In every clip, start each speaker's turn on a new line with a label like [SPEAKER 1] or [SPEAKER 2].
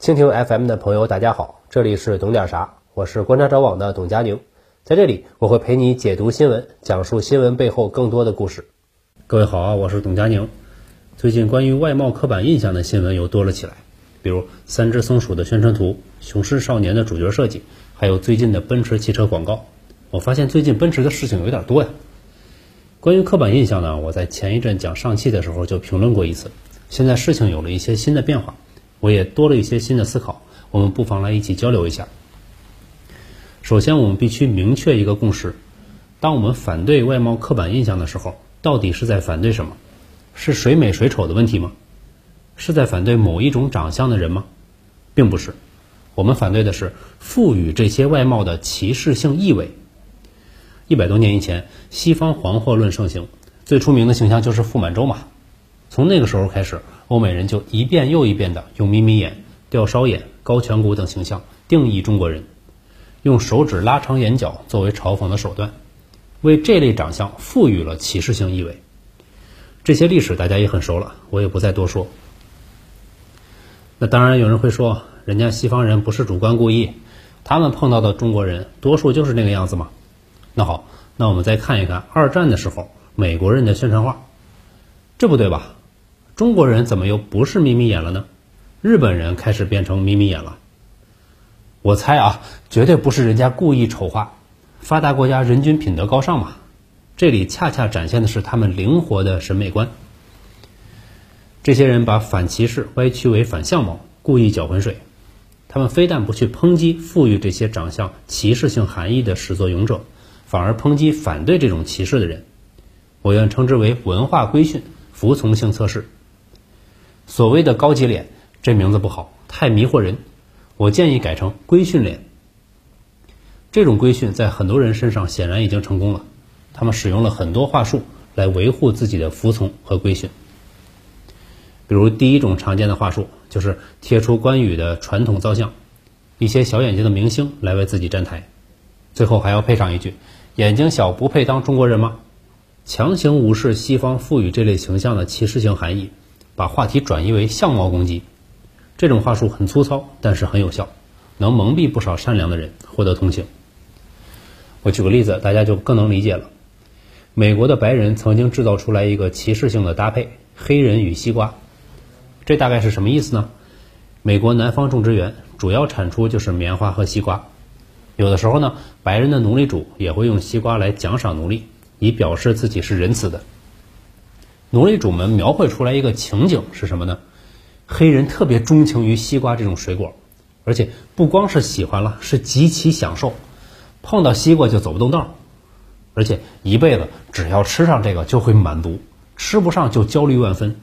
[SPEAKER 1] 蜻蜓 FM 的朋友，大家好，这里是懂点啥，我是观察者网的董佳宁，在这里我会陪你解读新闻，讲述新闻背后更多的故事。各位好啊，我是董佳宁。最近关于外貌刻板印象的新闻又多了起来，比如三只松鼠的宣传图、雄狮少年的主角设计，还有最近的奔驰汽车广告。我发现最近奔驰的事情有点多呀。关于刻板印象呢，我在前一阵讲上汽的时候就评论过一次，现在事情有了一些新的变化。我也多了一些新的思考，我们不妨来一起交流一下。首先，我们必须明确一个共识：当我们反对外貌刻板印象的时候，到底是在反对什么？是谁美谁丑的问题吗？是在反对某一种长相的人吗？并不是，我们反对的是赋予这些外貌的歧视性意味。一百多年以前，西方黄祸论盛行，最出名的形象就是傅满洲嘛。从那个时候开始，欧美人就一遍又一遍的用眯眯眼、吊梢眼、高颧骨等形象定义中国人，用手指拉长眼角作为嘲讽的手段，为这类长相赋予了歧视性意味。这些历史大家也很熟了，我也不再多说。那当然有人会说，人家西方人不是主观故意，他们碰到的中国人多数就是那个样子嘛。那好，那我们再看一看二战的时候美国人的宣传画，这不对吧？中国人怎么又不是眯眯眼了呢？日本人开始变成眯眯眼了。我猜啊，绝对不是人家故意丑化。发达国家人均品德高尚嘛，这里恰恰展现的是他们灵活的审美观。这些人把反歧视歪曲为反相貌，故意搅浑水。他们非但不去抨击赋予这些长相歧视性含义的始作俑者，反而抨击反对这种歧视的人。我愿称之为文化规训、服从性测试。所谓的高级脸，这名字不好，太迷惑人。我建议改成规训脸。这种规训在很多人身上显然已经成功了，他们使用了很多话术来维护自己的服从和规训。比如第一种常见的话术就是贴出关羽的传统造像，一些小眼睛的明星来为自己站台，最后还要配上一句：“眼睛小不配当中国人吗？”强行无视西方赋予这类形象的歧视性含义。把话题转移为相貌攻击，这种话术很粗糙，但是很有效，能蒙蔽不少善良的人，获得同情。我举个例子，大家就更能理解了。美国的白人曾经制造出来一个歧视性的搭配：黑人与西瓜。这大概是什么意思呢？美国南方种植园主要产出就是棉花和西瓜，有的时候呢，白人的奴隶主也会用西瓜来奖赏奴隶，以表示自己是仁慈的。奴隶主们描绘出来一个情景是什么呢？黑人特别钟情于西瓜这种水果，而且不光是喜欢了，是极其享受，碰到西瓜就走不动道，而且一辈子只要吃上这个就会满足，吃不上就焦虑万分。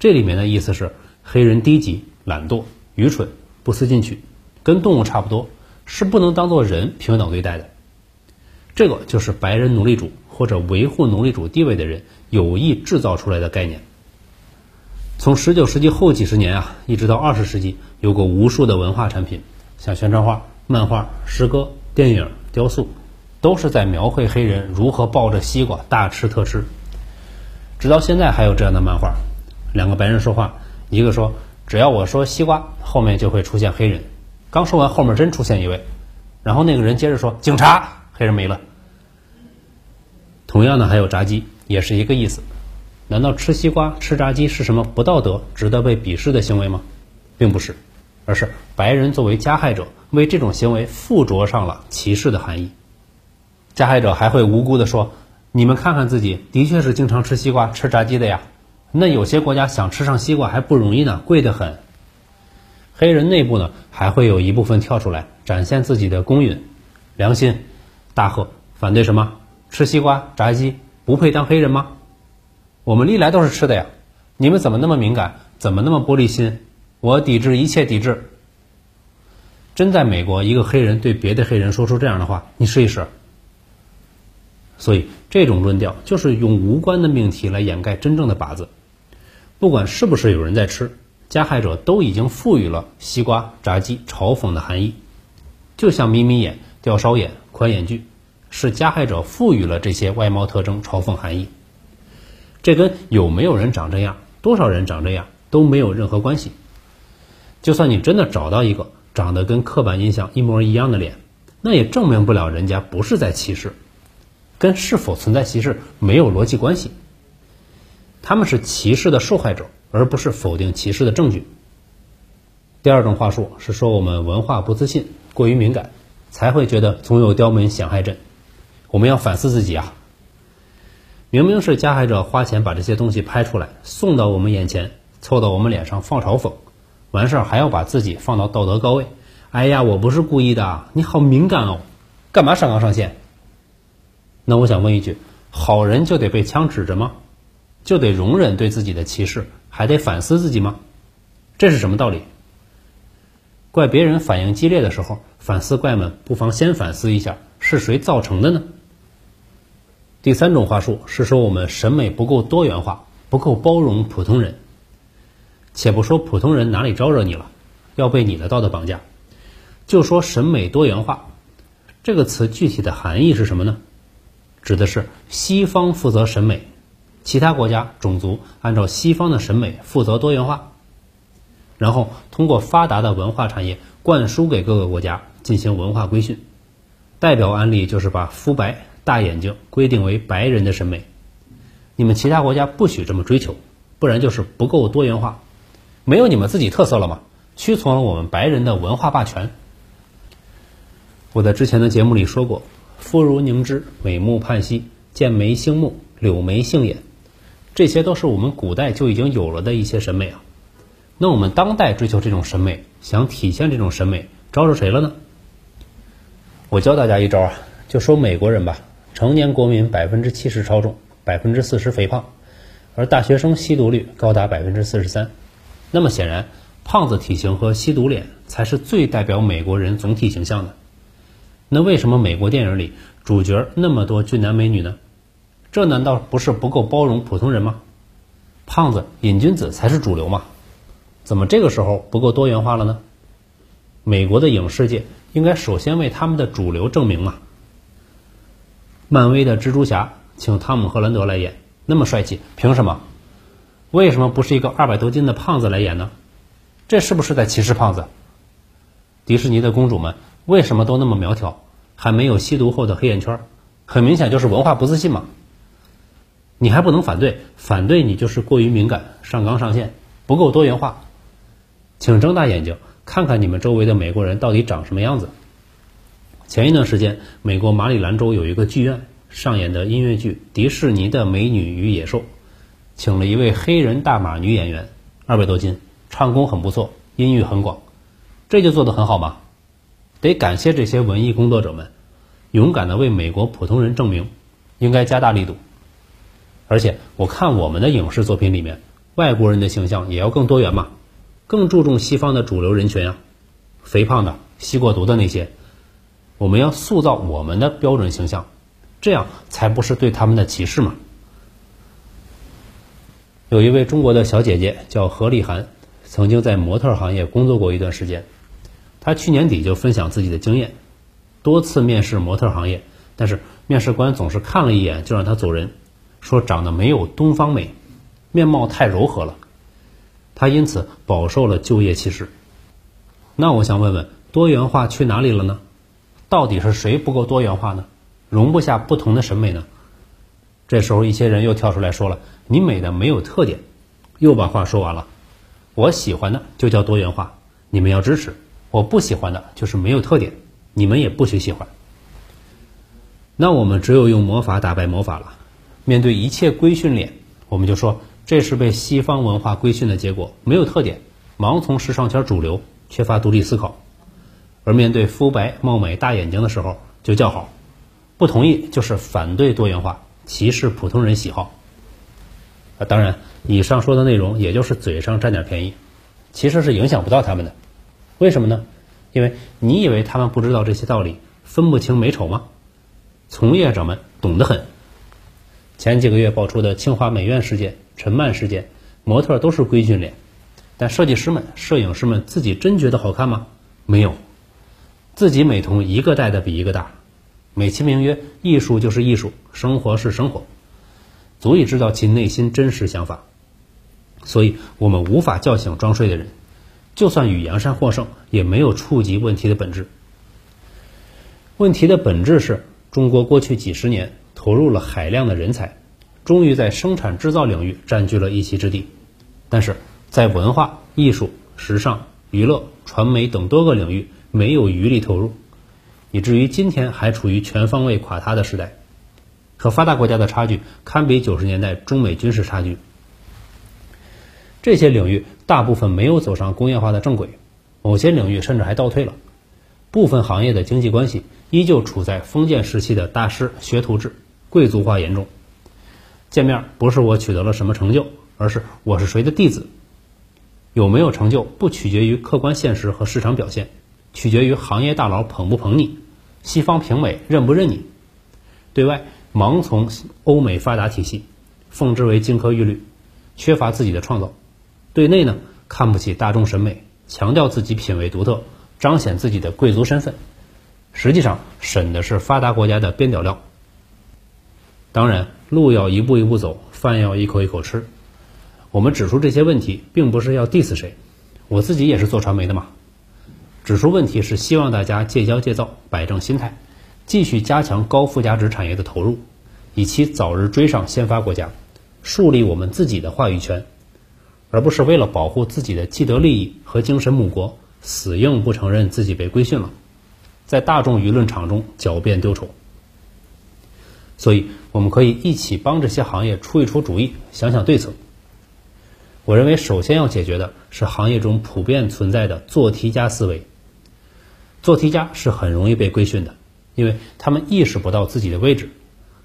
[SPEAKER 1] 这里面的意思是，黑人低级、懒惰、愚蠢、不思进取，跟动物差不多，是不能当做人平等对待的。这个就是白人奴隶主。或者维护奴隶主地位的人有意制造出来的概念。从十九世纪后几十年啊，一直到二十世纪，有过无数的文化产品，像宣传画、漫画、诗歌、电影、雕塑，都是在描绘黑人如何抱着西瓜大吃特吃。直到现在还有这样的漫画：两个白人说话，一个说“只要我说西瓜，后面就会出现黑人”，刚说完，后面真出现一位，然后那个人接着说“警察”，黑人没了。同样的还有炸鸡，也是一个意思。难道吃西瓜、吃炸鸡是什么不道德、值得被鄙视的行为吗？并不是，而是白人作为加害者，为这种行为附着上了歧视的含义。加害者还会无辜的说：“你们看看自己，的确是经常吃西瓜、吃炸鸡的呀。那有些国家想吃上西瓜还不容易呢，贵得很。”黑人内部呢，还会有一部分跳出来展现自己的公允、良心，大喝反对什么？吃西瓜、炸鸡不配当黑人吗？我们历来都是吃的呀！你们怎么那么敏感？怎么那么玻璃心？我抵制一切抵制！真在美国，一个黑人对别的黑人说出这样的话，你试一试。所以这种论调就是用无关的命题来掩盖真正的靶子。不管是不是有人在吃，加害者都已经赋予了西瓜、炸鸡嘲讽的含义，就像眯眯眼、吊梢眼、宽眼距。是加害者赋予了这些外貌特征嘲讽含义，这跟有没有人长这样、多少人长这样都没有任何关系。就算你真的找到一个长得跟刻板印象一模一样的脸，那也证明不了人家不是在歧视，跟是否存在歧视没有逻辑关系。他们是歧视的受害者，而不是否定歧视的证据。第二种话术是说我们文化不自信，过于敏感，才会觉得总有刁民想害朕。我们要反思自己啊！明明是加害者花钱把这些东西拍出来，送到我们眼前，凑到我们脸上放嘲讽，完事儿还要把自己放到道德高位。哎呀，我不是故意的，你好敏感哦，干嘛上纲上线？那我想问一句：好人就得被枪指着吗？就得容忍对自己的歧视，还得反思自己吗？这是什么道理？怪别人反应激烈的时候，反思怪们不妨先反思一下，是谁造成的呢？第三种话术是说我们审美不够多元化，不够包容普通人。且不说普通人哪里招惹你了，要被你的道德绑架，就说审美多元化这个词具体的含义是什么呢？指的是西方负责审美，其他国家种族按照西方的审美负责多元化，然后通过发达的文化产业灌输给各个国家进行文化规训。代表案例就是把肤白。大眼睛规定为白人的审美，你们其他国家不许这么追求，不然就是不够多元化，没有你们自己特色了吗？屈从了我们白人的文化霸权。我在之前的节目里说过，肤如凝脂，美目盼兮，剑眉星目，柳眉杏眼，这些都是我们古代就已经有了的一些审美啊。那我们当代追求这种审美，想体现这种审美，招惹谁了呢？我教大家一招啊，就说美国人吧。成年国民百分之七十超重，百分之四十肥胖，而大学生吸毒率高达百分之四十三。那么显然，胖子体型和吸毒脸才是最代表美国人总体形象的。那为什么美国电影里主角那么多俊男美女呢？这难道不是不够包容普通人吗？胖子瘾君子才是主流嘛？怎么这个时候不够多元化了呢？美国的影视界应该首先为他们的主流证明啊！漫威的蜘蛛侠请汤姆·赫兰德来演，那么帅气，凭什么？为什么不是一个二百多斤的胖子来演呢？这是不是在歧视胖子？迪士尼的公主们为什么都那么苗条，还没有吸毒后的黑眼圈？很明显就是文化不自信嘛。你还不能反对，反对你就是过于敏感，上纲上线，不够多元化。请睁大眼睛看看你们周围的美国人到底长什么样子。前一段时间，美国马里兰州有一个剧院上演的音乐剧《迪士尼的美女与野兽》，请了一位黑人大码女演员，二百多斤，唱功很不错，音域很广，这就做得很好吗？得感谢这些文艺工作者们，勇敢地为美国普通人证明，应该加大力度。而且我看我们的影视作品里面，外国人的形象也要更多元嘛，更注重西方的主流人群啊，肥胖的、吸过毒的那些。我们要塑造我们的标准形象，这样才不是对他们的歧视嘛。有一位中国的小姐姐叫何丽涵，曾经在模特行业工作过一段时间。她去年底就分享自己的经验，多次面试模特行业，但是面试官总是看了一眼就让她走人，说长得没有东方美，面貌太柔和了。他因此饱受了就业歧视。那我想问问，多元化去哪里了呢？到底是谁不够多元化呢？容不下不同的审美呢？这时候一些人又跳出来说了：“你美的没有特点。”又把话说完了。我喜欢的就叫多元化，你们要支持；我不喜欢的就是没有特点，你们也不许喜欢。那我们只有用魔法打败魔法了。面对一切规训脸，我们就说这是被西方文化规训的结果，没有特点，盲从时尚圈主流，缺乏独立思考。而面对肤白貌美大眼睛的时候，就叫好；不同意就是反对多元化，歧视普通人喜好。啊，当然，以上说的内容也就是嘴上占点便宜，其实是影响不到他们的。为什么呢？因为你以为他们不知道这些道理，分不清美丑吗？从业者们懂得很。前几个月爆出的清华美院事件、陈曼事件，模特都是规训脸，但设计师们、摄影师们自己真觉得好看吗？没有。自己美瞳一个戴的比一个大，美其名曰艺术就是艺术，生活是生活，足以知道其内心真实想法。所以，我们无法叫醒装睡的人，就算与杨山获胜，也没有触及问题的本质。问题的本质是中国过去几十年投入了海量的人才，终于在生产制造领域占据了一席之地，但是在文化艺术、时尚、娱乐、传媒等多个领域没有余力投入，以至于今天还处于全方位垮塌的时代，和发达国家的差距堪比九十年代中美军事差距。这些领域大部分没有走上工业化的正轨，某些领域甚至还倒退了。部分行业的经济关系依旧处在封建时期的大师学徒制，贵族化严重。见面不是我取得了什么成就，而是我是谁的弟子。有没有成就不取决于客观现实和市场表现，取决于行业大佬捧不捧你，西方评委认不认你。对外盲从欧美发达体系，奉之为金科玉律，缺乏自己的创造。对内呢，看不起大众审美，强调自己品味独特，彰显自己的贵族身份，实际上审的是发达国家的边角料。当然，路要一步一步走，饭要一口一口吃。我们指出这些问题，并不是要 diss 谁，我自己也是做传媒的嘛。指出问题是希望大家戒骄戒躁，摆正心态，继续加强高附加值产业的投入，以期早日追上先发国家，树立我们自己的话语权。而不是为了保护自己的既得利益和精神母国，死硬不承认自己被规训了，在大众舆论场中狡辩丢丑。所以，我们可以一起帮这些行业出一出主意，想想对策。我认为，首先要解决的是行业中普遍存在的做题家思维。做题家是很容易被规训的，因为他们意识不到自己的位置，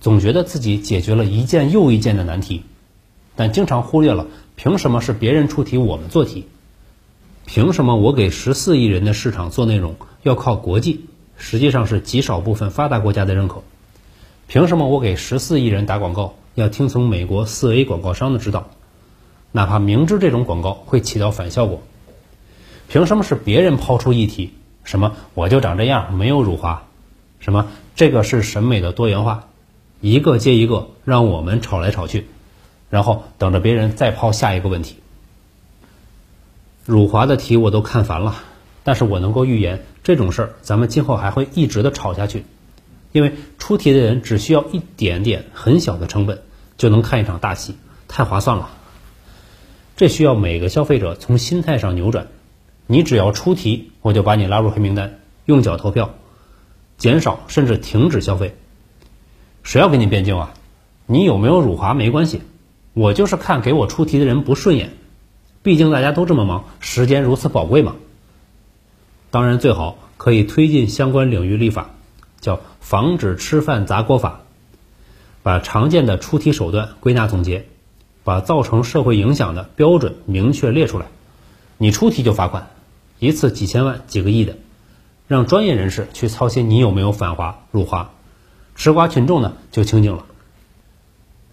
[SPEAKER 1] 总觉得自己解决了一件又一件的难题，但经常忽略了。凭什么是别人出题，我们做题？凭什么我给十四亿人的市场做内容要靠国际，实际上是极少部分发达国家的认可？凭什么我给十四亿人打广告要听从美国四 A 广告商的指导，哪怕明知这种广告会起到反效果？凭什么是别人抛出议题，什么我就长这样，没有辱华？什么这个是审美的多元化？一个接一个，让我们吵来吵去。然后等着别人再抛下一个问题。辱华的题我都看烦了，但是我能够预言这种事儿，咱们今后还会一直的吵下去，因为出题的人只需要一点点很小的成本，就能看一场大戏，太划算了。这需要每个消费者从心态上扭转，你只要出题，我就把你拉入黑名单，用脚投票，减少甚至停止消费。谁要跟你辩经啊？你有没有辱华没关系。我就是看给我出题的人不顺眼，毕竟大家都这么忙，时间如此宝贵嘛。当然最好可以推进相关领域立法，叫《防止吃饭砸锅法》，把常见的出题手段归纳总结，把造成社会影响的标准明确列出来。你出题就罚款，一次几千万、几个亿的，让专业人士去操心你有没有反华辱华，吃瓜群众呢就清静了。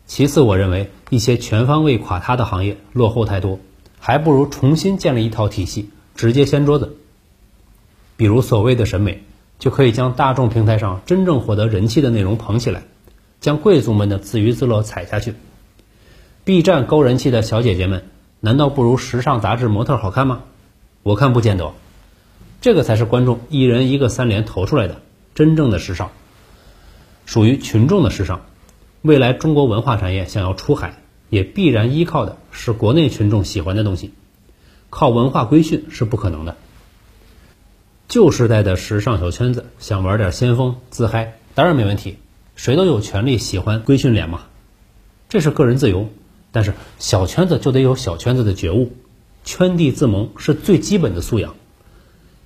[SPEAKER 1] 其次，我认为一些全方位垮塌的行业落后太多，还不如重新建立一套体系，直接掀桌子。比如所谓的审美，就可以将大众平台上真正获得人气的内容捧起来，将贵族们的自娱自乐踩下去。B 站高人气的小姐姐们，难道不如时尚杂志模特好看吗？我看不见得。这个才是观众一人一个三连投出来的真正的时尚，属于群众的时尚。未来中国文化产业想要出海，也必然依靠的是国内群众喜欢的东西，靠文化规训是不可能的。旧时代的时尚小圈子想玩点先锋自嗨，当然没问题，谁都有权利喜欢规训脸嘛，这是个人自由。但是小圈子就得有小圈子的觉悟，圈地自萌是最基本的素养。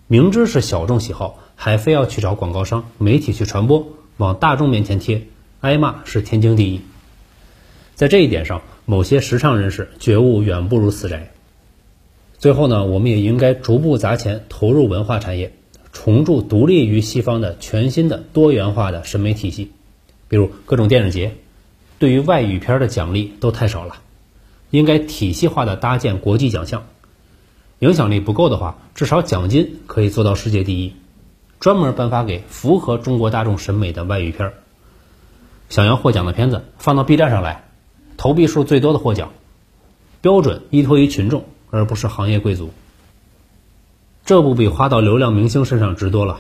[SPEAKER 1] 明知是小众喜好，还非要去找广告商、媒体去传播，往大众面前贴。挨骂是天经地义，在这一点上，某些时尚人士觉悟远不如死宅。最后呢，我们也应该逐步砸钱投入文化产业，重铸独立于西方的全新的多元化的审美体系，比如各种电影节，对于外语片的奖励都太少了，应该体系化的搭建国际奖项。影响力不够的话，至少奖金可以做到世界第一，专门颁发给符合中国大众审美的外语片。想要获奖的片子放到 B 站上来，投币数最多的获奖，标准依托于群众，而不是行业贵族。这不比花到流量明星身上值多了？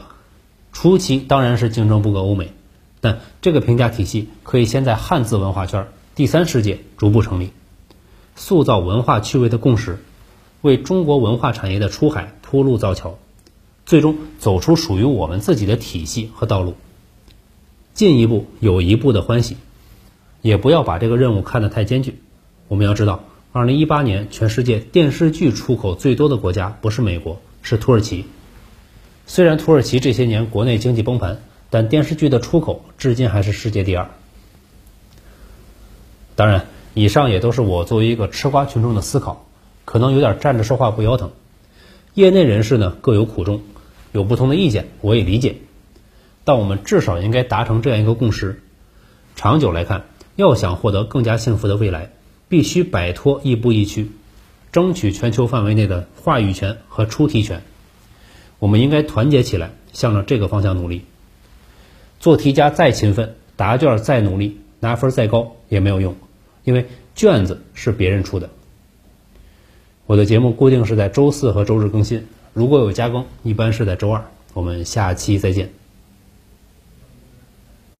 [SPEAKER 1] 初期当然是竞争不过欧美，但这个评价体系可以先在汉字文化圈、第三世界逐步成立，塑造文化趣味的共识，为中国文化产业的出海铺路造桥，最终走出属于我们自己的体系和道路。进一步有一步的欢喜，也不要把这个任务看得太艰巨。我们要知道，二零一八年全世界电视剧出口最多的国家不是美国，是土耳其。虽然土耳其这些年国内经济崩盘，但电视剧的出口至今还是世界第二。当然，以上也都是我作为一个吃瓜群众的思考，可能有点站着说话不腰疼。业内人士呢各有苦衷，有不同的意见，我也理解。但我们至少应该达成这样一个共识：长久来看，要想获得更加幸福的未来，必须摆脱亦步亦趋，争取全球范围内的话语权和出题权。我们应该团结起来，向着这个方向努力。做题家再勤奋，答卷再努力，拿分再高也没有用，因为卷子是别人出的。我的节目固定是在周四和周日更新，如果有加更，一般是在周二。我们下期再见。